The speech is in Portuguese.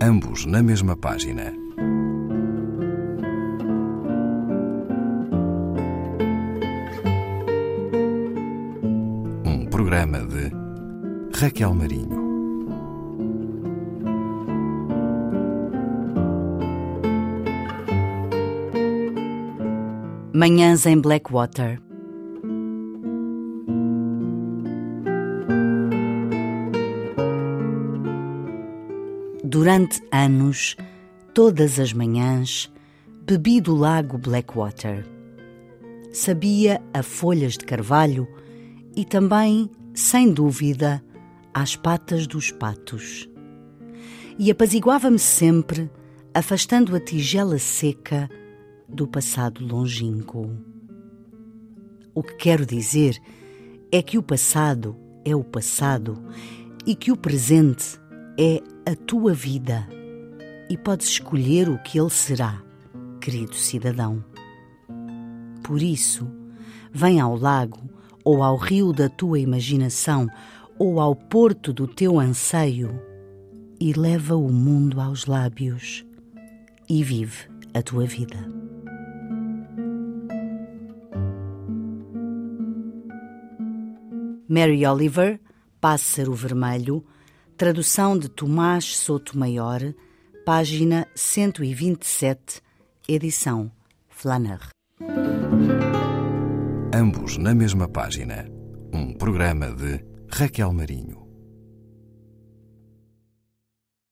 ambos na mesma página. Um programa de Raquel Marinho. Manhãs em Blackwater. Durante anos, todas as manhãs, bebi do lago Blackwater. Sabia a folhas de carvalho e também, sem dúvida, às patas dos patos. E apaziguava-me sempre, afastando a tigela seca do passado longínquo. O que quero dizer é que o passado é o passado e que o presente é a tua vida e podes escolher o que ele será, querido cidadão. Por isso, vem ao lago ou ao rio da tua imaginação ou ao porto do teu anseio e leva o mundo aos lábios e vive a tua vida. Mary Oliver, Pássaro Vermelho, Tradução de Tomás Sotomayor, página 127, edição Flanner. Ambos na mesma página. Um programa de Raquel Marinho.